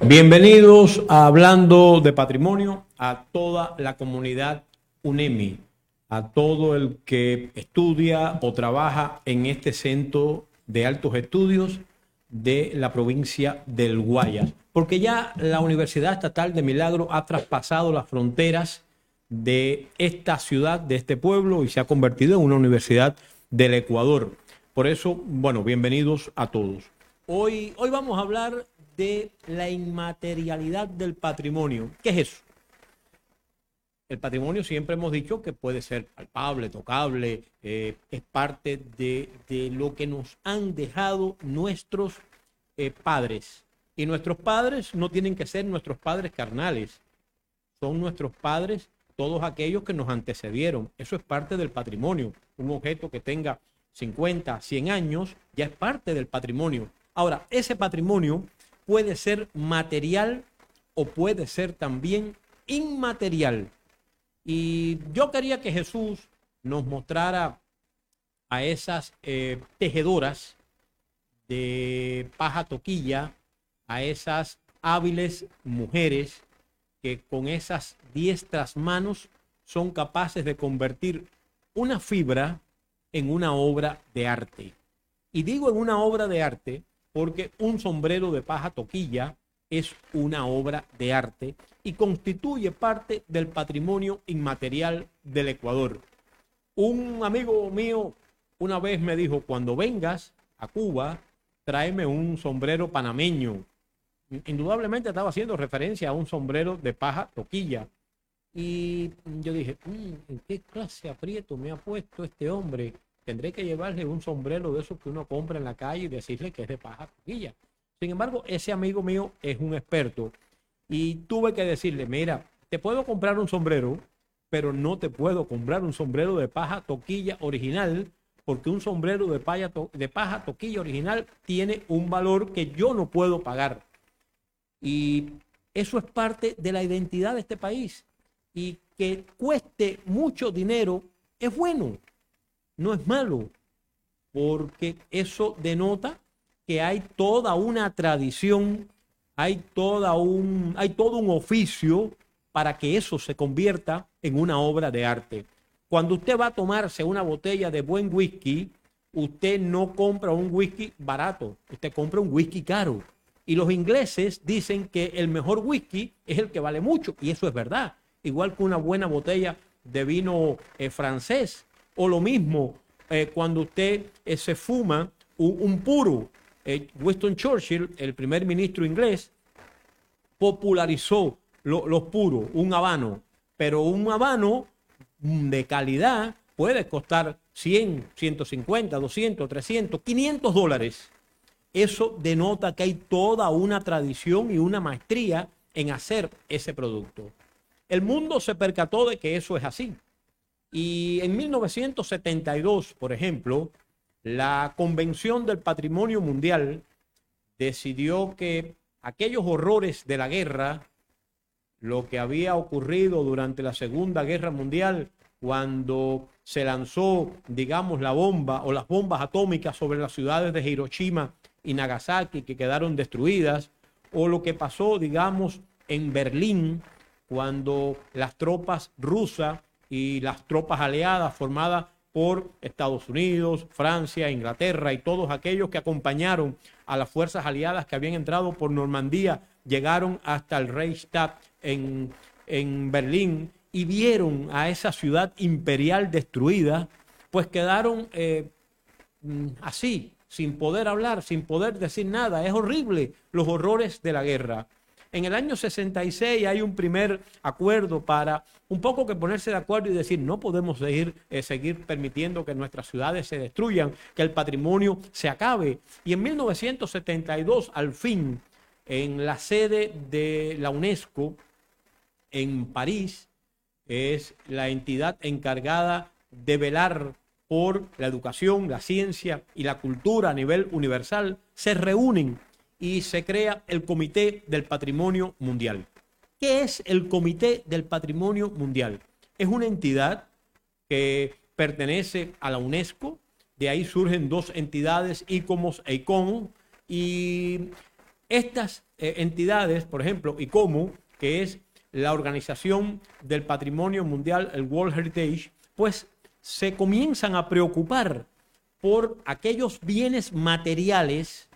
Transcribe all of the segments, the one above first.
Bienvenidos a Hablando de Patrimonio a toda la comunidad UNEMI, a todo el que estudia o trabaja en este centro de altos estudios de la provincia del Guayas, porque ya la Universidad Estatal de Milagro ha traspasado las fronteras de esta ciudad, de este pueblo, y se ha convertido en una universidad del Ecuador. Por eso, bueno, bienvenidos a todos. Hoy, hoy vamos a hablar de la inmaterialidad del patrimonio. ¿Qué es eso? El patrimonio siempre hemos dicho que puede ser palpable, tocable, eh, es parte de, lo que nos han dejado nuestros eh, padres. Y nuestros padres no tienen que ser nuestros padres carnales, son nuestros padres todos aquellos que nos antecedieron. Eso es parte del patrimonio. Un objeto que tenga 50, 100 años ya es parte del patrimonio. Ahora, ese patrimonio puede ser material o puede ser también inmaterial. Y yo quería que Jesús nos mostrara a esas eh, tejedoras de paja toquilla, a esas hábiles mujeres que con esas diestras manos son capaces de convertir una fibra en una obra de arte. Y digo en una obra de arte porque un sombrero de paja toquilla es una obra de arte y constituye parte del patrimonio inmaterial del Ecuador. Un amigo mío una vez me dijo, cuando vengas a Cuba, tráeme un sombrero panameño. Indudablemente estaba haciendo referencia a un sombrero de paja toquilla. Y yo dije, mm, ¿en qué clase aprieto me ha puesto este hombre? Tendré que llevarle un sombrero de esos que uno compra en la calle y decirle que es de paja toquilla. Sin embargo, ese amigo mío es un experto y tuve que decirle, mira, te puedo comprar un sombrero, pero no te puedo comprar un sombrero de paja toquilla original, porque un sombrero de, de paja toquilla original tiene un valor que yo no puedo pagar. Y eso es parte de la identidad de este país. Y que cueste mucho dinero es bueno no es malo, porque eso denota que hay toda una tradición, hay, toda un, hay todo un oficio para que eso se convierta en una obra de arte. Cuando usted va a tomarse una botella de buen whisky, usted no compra un whisky barato, usted compra un whisky caro. Y los ingleses dicen que el mejor whisky es el que vale mucho, y eso es verdad. Igual que una buena botella de vino eh, francés o lo mismo eh, cuando usted eh, se fuma un, puro. Eh, Winston Churchill, el primer ministro inglés, popularizó los puros, un habano. Pero un habano de calidad puede costar 100, 150, 200, 300, 500 dólares. Eso denota que hay toda una tradición y una maestría en hacer ese producto. El mundo se percató de que eso es así. Y en 1972, por ejemplo, la Convención del Patrimonio Mundial decidió que aquellos horrores de la guerra, lo que había ocurrido durante la Segunda Guerra Mundial, cuando se lanzó, digamos, la bomba o las bombas atómicas sobre las ciudades de Hiroshima y Nagasaki que quedaron destruidas, o lo que pasó, digamos, en Berlín, cuando las tropas rusas y las tropas aliadas formadas por Estados Unidos, Francia, Inglaterra y todos aquellos que acompañaron a las fuerzas aliadas que habían entrado por Normandía, llegaron hasta el Reichstag en, en Berlín y vieron a esa ciudad imperial destruida, pues quedaron eh, mm, así, sin poder hablar, sin poder decir nada. Es horrible los horrores de la guerra. En el año 66 hay un primer acuerdo para un poco que ponerse de acuerdo y decir, no podemos seguir, eh, seguir permitiendo que nuestras ciudades se destruyan, que el patrimonio se acabe. Y en 1972, al fin, en la sede de la UNESCO en París, es la entidad encargada de velar por la educación, la ciencia y la cultura a nivel universal, se reúnen y se crea el Comité del Patrimonio Mundial. ¿Qué es el Comité del Patrimonio Mundial? Es una entidad que pertenece a la UNESCO, de ahí surgen dos entidades, ICOMOS e ICON, y estas eh, entidades, por ejemplo, ICOMO, que es la Organización del Patrimonio Mundial, el World Heritage, pues se comienzan a preocupar por aquellos bienes materiales,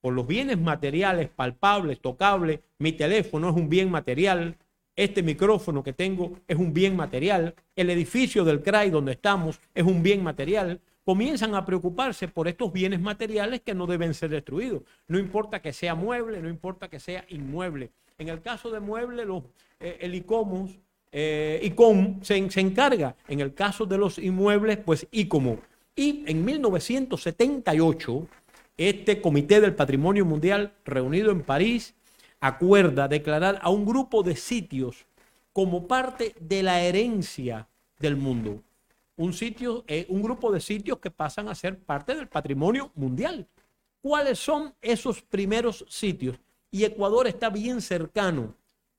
por los bienes materiales palpables, tocables. Mi teléfono es un bien material, este micrófono que tengo es un bien material, el edificio del CRAI donde estamos es un bien material. Comienzan a preocuparse por estos bienes materiales que no deben ser destruidos. No importa que sea mueble, no importa que sea inmueble. En el caso de mueble, eh, el ICOMOS, eh, ICOM se, se encarga. En el caso de los inmuebles, pues ICOMO. Y en 1978, este Comité del Patrimonio Mundial, reunido en París, acuerda declarar a un grupo de sitios como parte de la herencia del mundo. Un sitio, eh, un grupo de sitios que pasan a ser parte del patrimonio mundial. ¿Cuáles son esos primeros sitios? Y Ecuador está bien cercano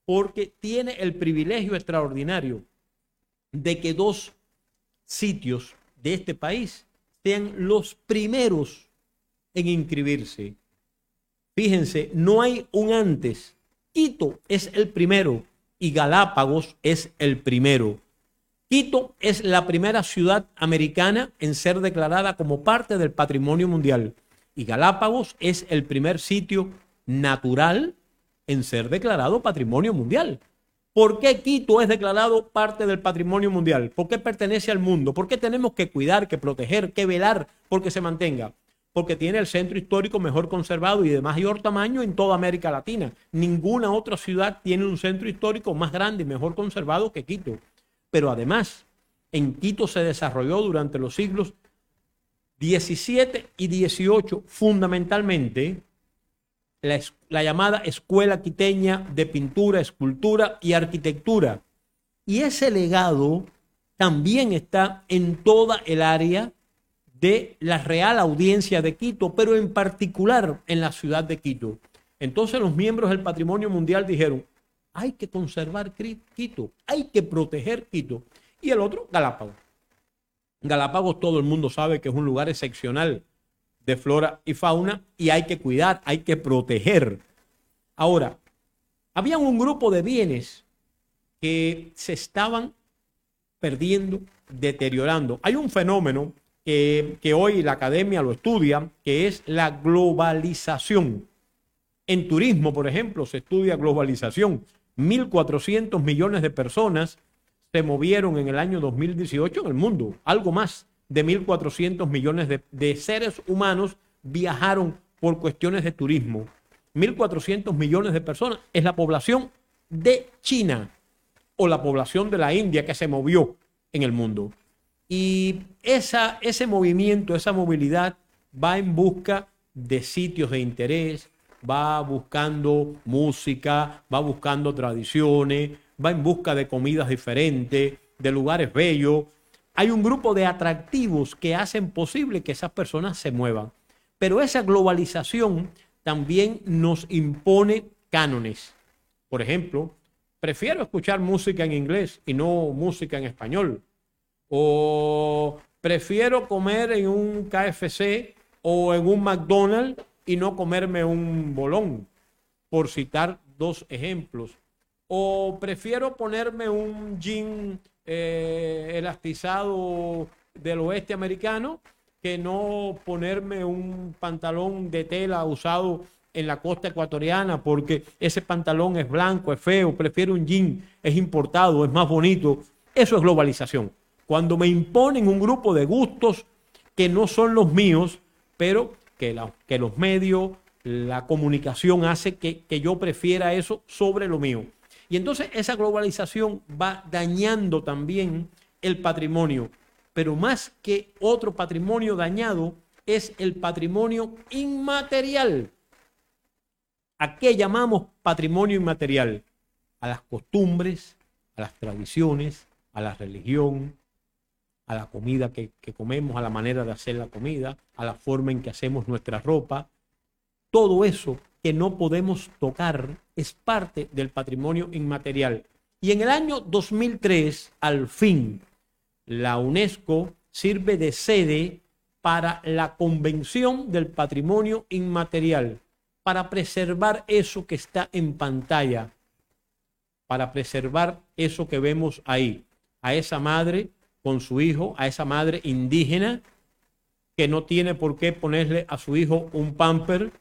porque tiene el privilegio extraordinario de que dos sitios de este país sean los primeros en inscribirse. Fíjense, no hay un antes. Quito es el primero y Galápagos es el primero. Quito es la primera ciudad americana en ser declarada como parte del patrimonio mundial y Galápagos es el primer sitio natural en ser declarado patrimonio mundial. ¿Por qué Quito es declarado parte del patrimonio mundial? ¿Por qué pertenece al mundo? ¿Por qué tenemos que cuidar, que proteger, que velar porque se mantenga? Porque tiene el centro histórico mejor conservado y de mayor tamaño en toda América Latina. Ninguna otra ciudad tiene un centro histórico más grande y mejor conservado que Quito. Pero además, en Quito se desarrolló durante los siglos 17 y 18 fundamentalmente la, llamada Escuela Quiteña de Pintura, Escultura y Arquitectura. Y ese legado también está en toda el área de la Real Audiencia de Quito, pero en particular en la ciudad de Quito. Entonces los miembros del Patrimonio Mundial dijeron, hay que conservar Quito, hay que proteger Quito. Y el otro, Galápagos. Galápagos todo el mundo sabe que es un lugar excepcional de flora y fauna y hay que cuidar, hay que proteger. Ahora, había un grupo de bienes que se estaban perdiendo, deteriorando. Hay un fenómeno que, hoy la academia lo estudia, que es la globalización. En turismo, por ejemplo, se estudia globalización. 1.400 millones de personas se movieron en el año 2018 en el mundo, algo más de 1.400 millones de, seres humanos viajaron por cuestiones de turismo. 1.400 millones de personas es la población de China o la población de la India que se movió en el mundo. Y esa, ese movimiento, esa movilidad va en busca de sitios de interés, va buscando música, va buscando tradiciones, va en busca de comidas diferentes, de lugares bellos, hay un grupo de atractivos que hacen posible que esas personas se muevan. Pero esa globalización también nos impone cánones. Por ejemplo, prefiero escuchar música en inglés y no música en español. O prefiero comer en un KFC o en un McDonald's y no comerme un bolón, por citar dos ejemplos. O prefiero ponerme un jean eh, elastizado del oeste americano que no ponerme un pantalón de tela usado en la costa ecuatoriana porque ese pantalón es blanco, es feo, prefiero un jean, es importado, es más bonito. Eso es globalización. Cuando me imponen un grupo de gustos que no son los míos, pero que, los medios, la comunicación hace que yo prefiera eso sobre lo mío. Y entonces esa globalización va dañando también el patrimonio, pero más que otro patrimonio dañado es el patrimonio inmaterial. ¿A qué llamamos patrimonio inmaterial? A las costumbres, a las tradiciones, a la religión, a la comida que, que, comemos, a la manera de hacer la comida, a la forma en que hacemos nuestra ropa. Todo eso que no podemos tocar es parte del patrimonio inmaterial. Y en el año 2003, al fin, la UNESCO sirve de sede para la Convención del Patrimonio Inmaterial. para preservar eso que está en pantalla, para preservar eso que vemos ahí, a esa madre con su hijo, a esa madre indígena que no tiene por qué ponerle a su hijo un pamper,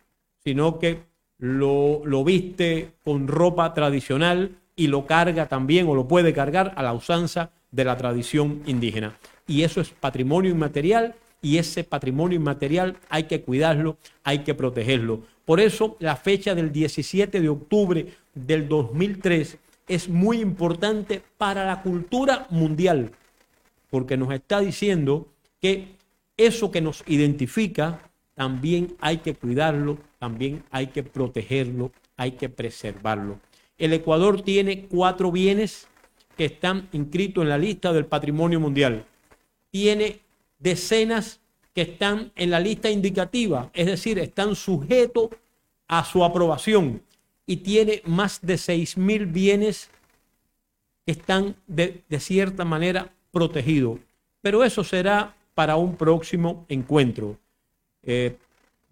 sino que lo, viste con ropa tradicional y lo carga también o lo puede cargar a la usanza de la tradición indígena. Y eso es patrimonio inmaterial y ese patrimonio inmaterial hay que cuidarlo, hay que protegerlo. Por eso la fecha del 17 de octubre del 2003 es muy importante para la cultura mundial, porque nos está diciendo que eso que nos identifica también hay que cuidarlo, también hay que protegerlo, hay que preservarlo. El Ecuador tiene cuatro bienes que están inscritos en la lista del patrimonio mundial. Tiene decenas que están en la lista indicativa, es decir, están sujetos a su aprobación y tiene más de seis mil bienes que están de, de cierta manera protegidos. Pero eso será para un próximo encuentro. Eh,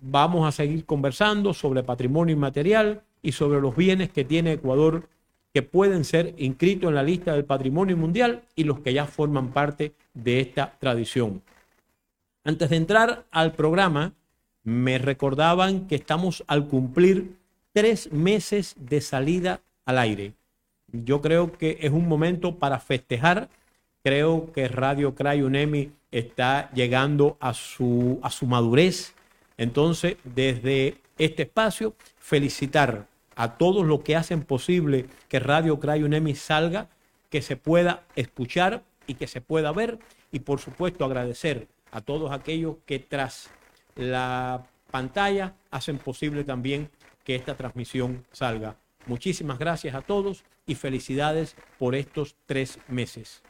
vamos a seguir conversando sobre patrimonio inmaterial y sobre los bienes que tiene Ecuador que pueden ser inscritos en la lista del patrimonio mundial y los que ya forman parte de esta tradición. Antes de entrar al programa, me recordaban que estamos al cumplir tres meses de salida al aire. Yo creo que es un momento para festejar. Creo que Radio Cray UNEMI está llegando a su, a su madurez. Entonces, desde este espacio, felicitar a todos los que hacen posible que Radio Cray UNEMI salga, que se pueda escuchar y que se pueda ver. Y por supuesto, agradecer a todos aquellos que tras la pantalla hacen posible también que esta transmisión salga. Muchísimas gracias a todos y felicidades por estos tres meses.